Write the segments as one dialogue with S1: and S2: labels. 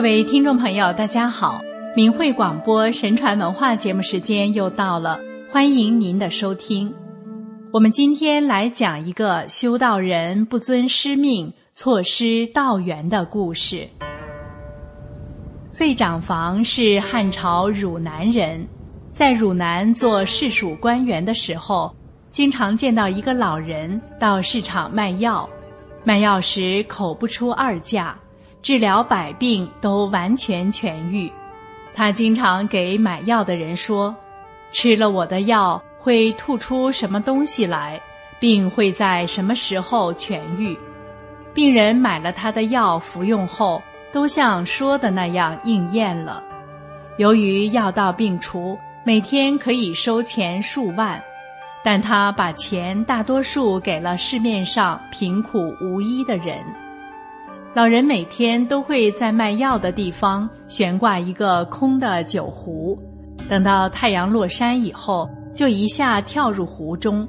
S1: 各位听众朋友，大家好！明慧广播神传文化节目时间又到了，欢迎您的收听。我们今天来讲一个修道人不遵师命、错失道缘的故事。费长房是汉朝汝南人，在汝南做市属官员的时候，经常见到一个老人到市场卖药，卖药时口不出二价。治疗百病都完全痊愈，他经常给买药的人说：“吃了我的药会吐出什么东西来，病会在什么时候痊愈。”病人买了他的药服用后，都像说的那样应验了。由于药到病除，每天可以收钱数万，但他把钱大多数给了市面上贫苦无依的人。老人每天都会在卖药的地方悬挂一个空的酒壶，等到太阳落山以后，就一下跳入壶中。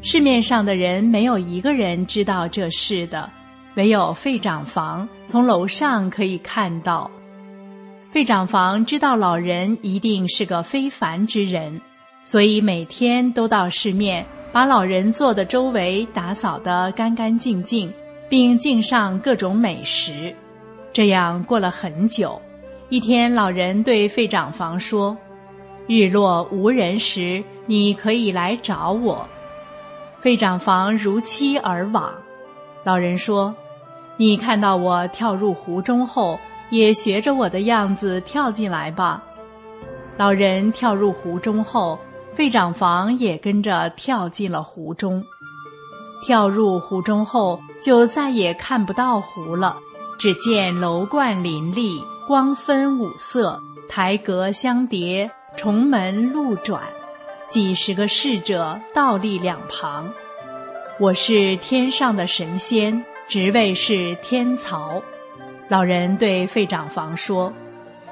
S1: 市面上的人没有一个人知道这事的，唯有费长房从楼上可以看到。费长房知道老人一定是个非凡之人，所以每天都到市面把老人坐的周围打扫得干干净净。并敬上各种美食，这样过了很久。一天，老人对费长房说：“日落无人时，你可以来找我。”费长房如期而往。老人说：“你看到我跳入湖中后，也学着我的样子跳进来吧。”老人跳入湖中后，费长房也跟着跳进了湖中。跳入湖中后，就再也看不到湖了，只见楼观林立，光分五色，台阁相叠，重门路转，几十个侍者倒立两旁。我是天上的神仙，职位是天曹。老人对费长房说：“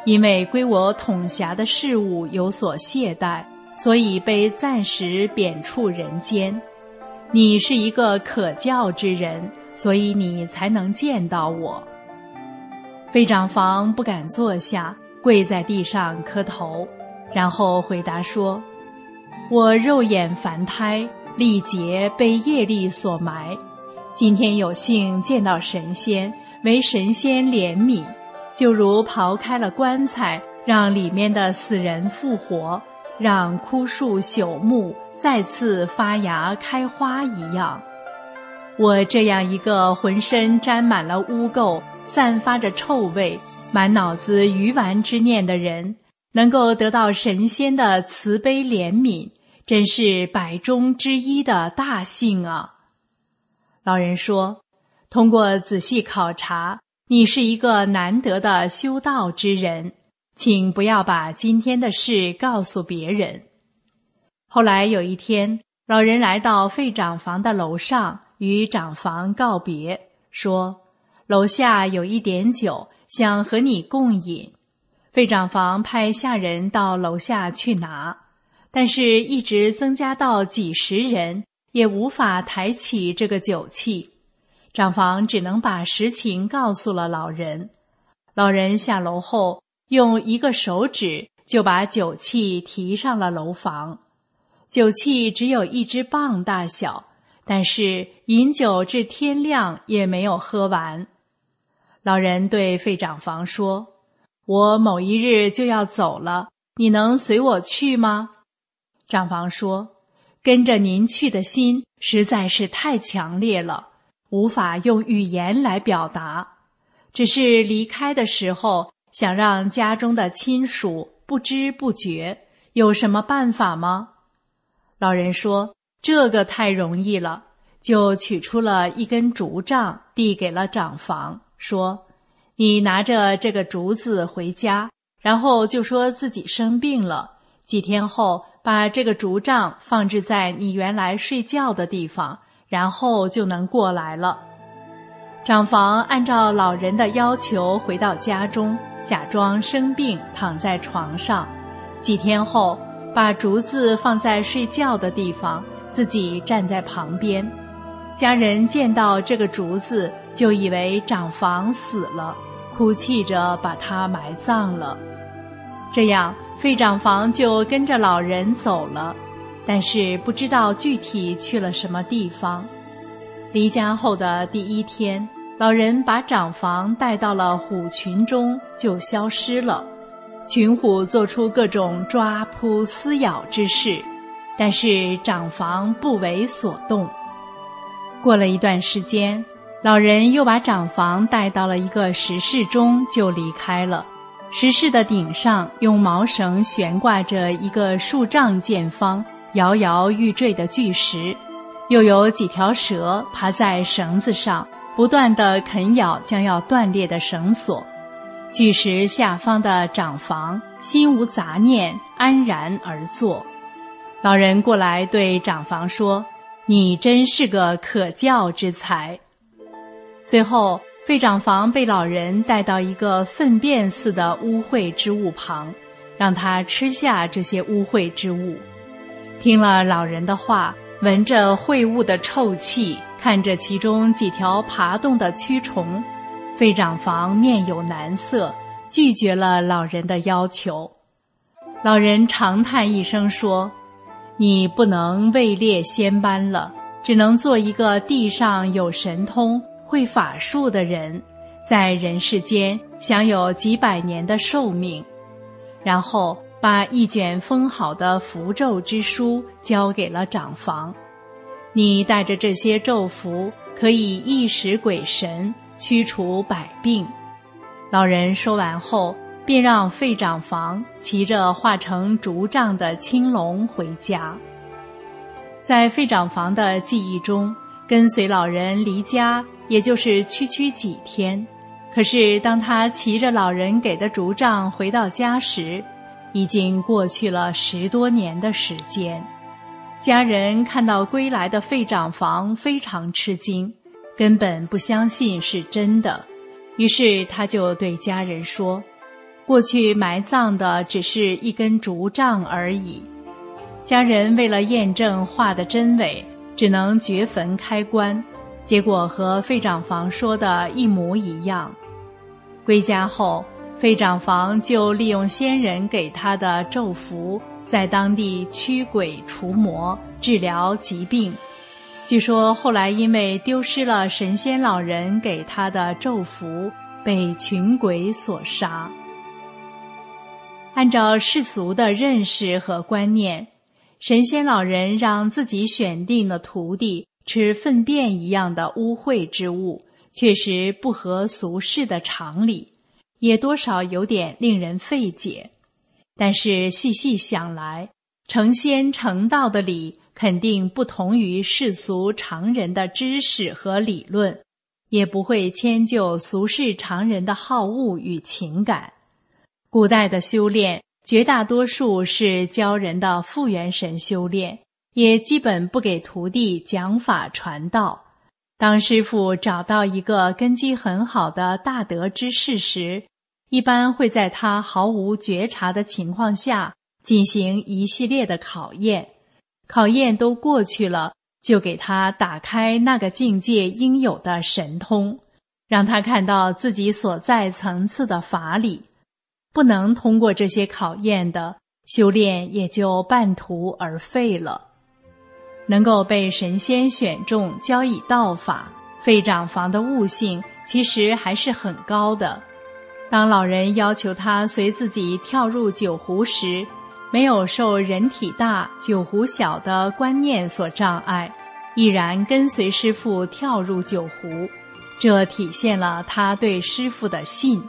S1: 因为归我统辖的事物有所懈怠，所以被暂时贬黜人间。”你是一个可教之人，所以你才能见到我。费长房不敢坐下，跪在地上磕头，然后回答说：“我肉眼凡胎，历劫被业力所埋，今天有幸见到神仙，为神仙怜悯，就如刨开了棺材，让里面的死人复活，让枯树朽木。”再次发芽开花一样，我这样一个浑身沾满了污垢、散发着臭味、满脑子鱼丸之念的人，能够得到神仙的慈悲怜悯，真是百中之一的大幸啊！老人说：“通过仔细考察，你是一个难得的修道之人，请不要把今天的事告诉别人。”后来有一天，老人来到费长房的楼上，与长房告别，说：“楼下有一点酒，想和你共饮。”费长房派下人到楼下去拿，但是一直增加到几十人，也无法抬起这个酒器。长房只能把实情告诉了老人。老人下楼后，用一个手指就把酒器提上了楼房。酒器只有一只棒大小，但是饮酒至天亮也没有喝完。老人对费长房说：“我某一日就要走了，你能随我去吗？”长房说：“跟着您去的心实在是太强烈了，无法用语言来表达。只是离开的时候，想让家中的亲属不知不觉，有什么办法吗？”老人说：“这个太容易了。”就取出了一根竹杖，递给了长房，说：“你拿着这个竹子回家，然后就说自己生病了。几天后，把这个竹杖放置在你原来睡觉的地方，然后就能过来了。”长房按照老人的要求回到家中，假装生病躺在床上。几天后。把竹子放在睡觉的地方，自己站在旁边。家人见到这个竹子，就以为长房死了，哭泣着把它埋葬了。这样，费长房就跟着老人走了，但是不知道具体去了什么地方。离家后的第一天，老人把长房带到了虎群中，就消失了。群虎做出各种抓扑撕咬之事，但是长房不为所动。过了一段时间，老人又把长房带到了一个石室中，就离开了。石室的顶上用毛绳悬挂着一个数丈见方、摇摇欲坠的巨石，又有几条蛇爬在绳子上，不断地啃咬将要断裂的绳索。巨石下方的长房心无杂念，安然而坐。老人过来对长房说：“你真是个可教之才。”随后，费长房被老人带到一个粪便似的污秽之物旁，让他吃下这些污秽之物。听了老人的话，闻着秽物的臭气，看着其中几条爬动的蛆虫。费长房面有难色，拒绝了老人的要求。老人长叹一声说：“你不能位列仙班了，只能做一个地上有神通、会法术的人，在人世间享有几百年的寿命。”然后把一卷封好的符咒之书交给了长房：“你带着这些咒符，可以一识鬼神。”驱除百病。老人说完后，便让费长房骑着化成竹杖的青龙回家。在费长房的记忆中，跟随老人离家，也就是区区几天。可是当他骑着老人给的竹杖回到家时，已经过去了十多年的时间。家人看到归来的费长房，非常吃惊。根本不相信是真的，于是他就对家人说：“过去埋葬的只是一根竹杖而已。”家人为了验证画的真伪，只能掘坟开棺，结果和费长房说的一模一样。归家后，费长房就利用先人给他的咒符，在当地驱鬼除魔，治疗疾病。据说后来因为丢失了神仙老人给他的咒符，被群鬼所杀。按照世俗的认识和观念，神仙老人让自己选定的徒弟吃粪便一样的污秽之物，确实不合俗世的常理，也多少有点令人费解。但是细细想来，成仙成道的理。肯定不同于世俗常人的知识和理论，也不会迁就俗世常人的好恶与情感。古代的修炼绝大多数是教人的复原神修炼，也基本不给徒弟讲法传道。当师傅找到一个根基很好的大德之士时，一般会在他毫无觉察的情况下进行一系列的考验。考验都过去了，就给他打开那个境界应有的神通，让他看到自己所在层次的法理。不能通过这些考验的修炼，也就半途而废了。能够被神仙选中教以道法，费长房的悟性其实还是很高的。当老人要求他随自己跳入酒壶时，没有受人体大酒壶小的观念所障碍，毅然跟随师傅跳入酒壶，这体现了他对师傅的信。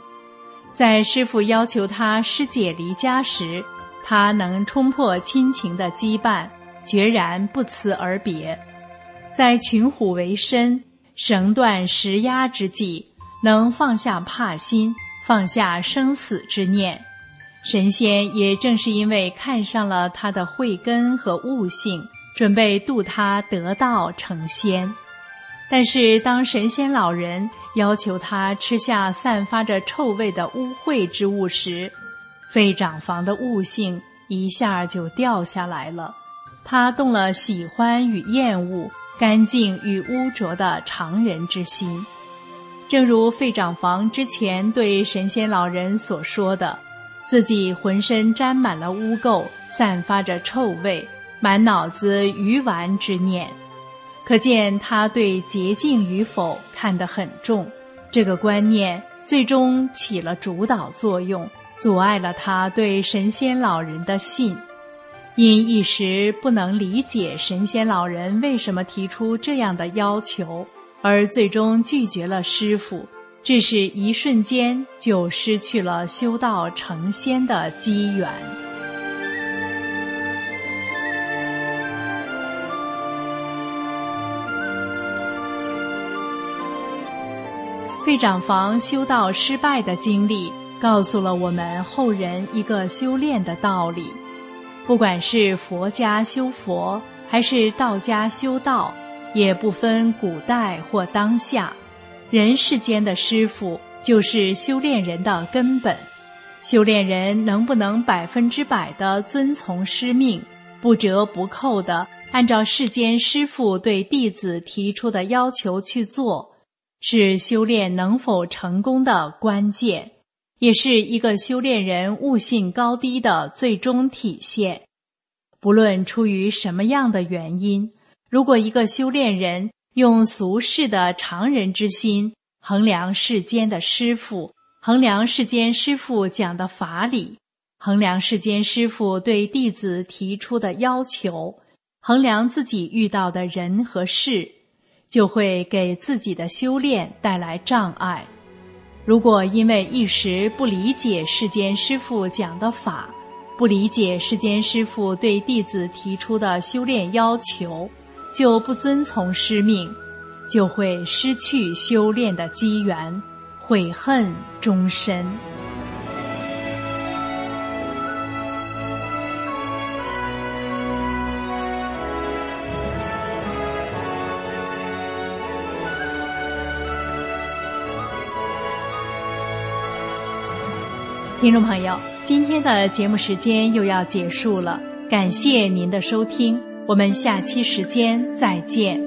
S1: 在师傅要求他师姐离家时，他能冲破亲情的羁绊，决然不辞而别。在群虎为身、绳断石压之际，能放下怕心，放下生死之念。神仙也正是因为看上了他的慧根和悟性，准备渡他得道成仙。但是当神仙老人要求他吃下散发着臭味的污秽之物时，费长房的悟性一下就掉下来了。他动了喜欢与厌恶、干净与污浊的常人之心。正如费长房之前对神仙老人所说的，自己浑身沾满了污垢，散发着臭味，满脑子鱼丸之念。可见他对洁净与否看得很重，这个观念最终起了主导作用，阻碍了他对神仙老人的信。因一时不能理解神仙老人为什么提出这样的要求，而最终拒绝了师傅，这是一瞬间就失去了修道成仙的机缘。费长房修道失败的经历，告诉了我们后人一个修炼的道理。不管是佛家修佛，还是道家修道，也不分古代或当下，人世间的师傅就是修炼人的根本。修炼人能不能百分之百的遵从师命，不折不扣的按照世间师傅对弟子提出的要求去做，是修炼能否成功的关键。也是一个修炼人悟性高低的最终体现。不论出于什么样的原因，如果一个修炼人用俗世的常人之心衡量世间的师傅，衡量世间师傅讲的法理，衡量世间师傅对弟子提出的要求，衡量自己遇到的人和事，就会给自己的修炼带来障碍。如果因为一时不理解世间师傅讲的法，不理解世间师傅对弟子提出的修炼要求，就不遵从师命，就会失去修炼的机缘，悔恨终身。听众朋友，今天的节目时间又要结束了，感谢您的收听，我们下期时间再见。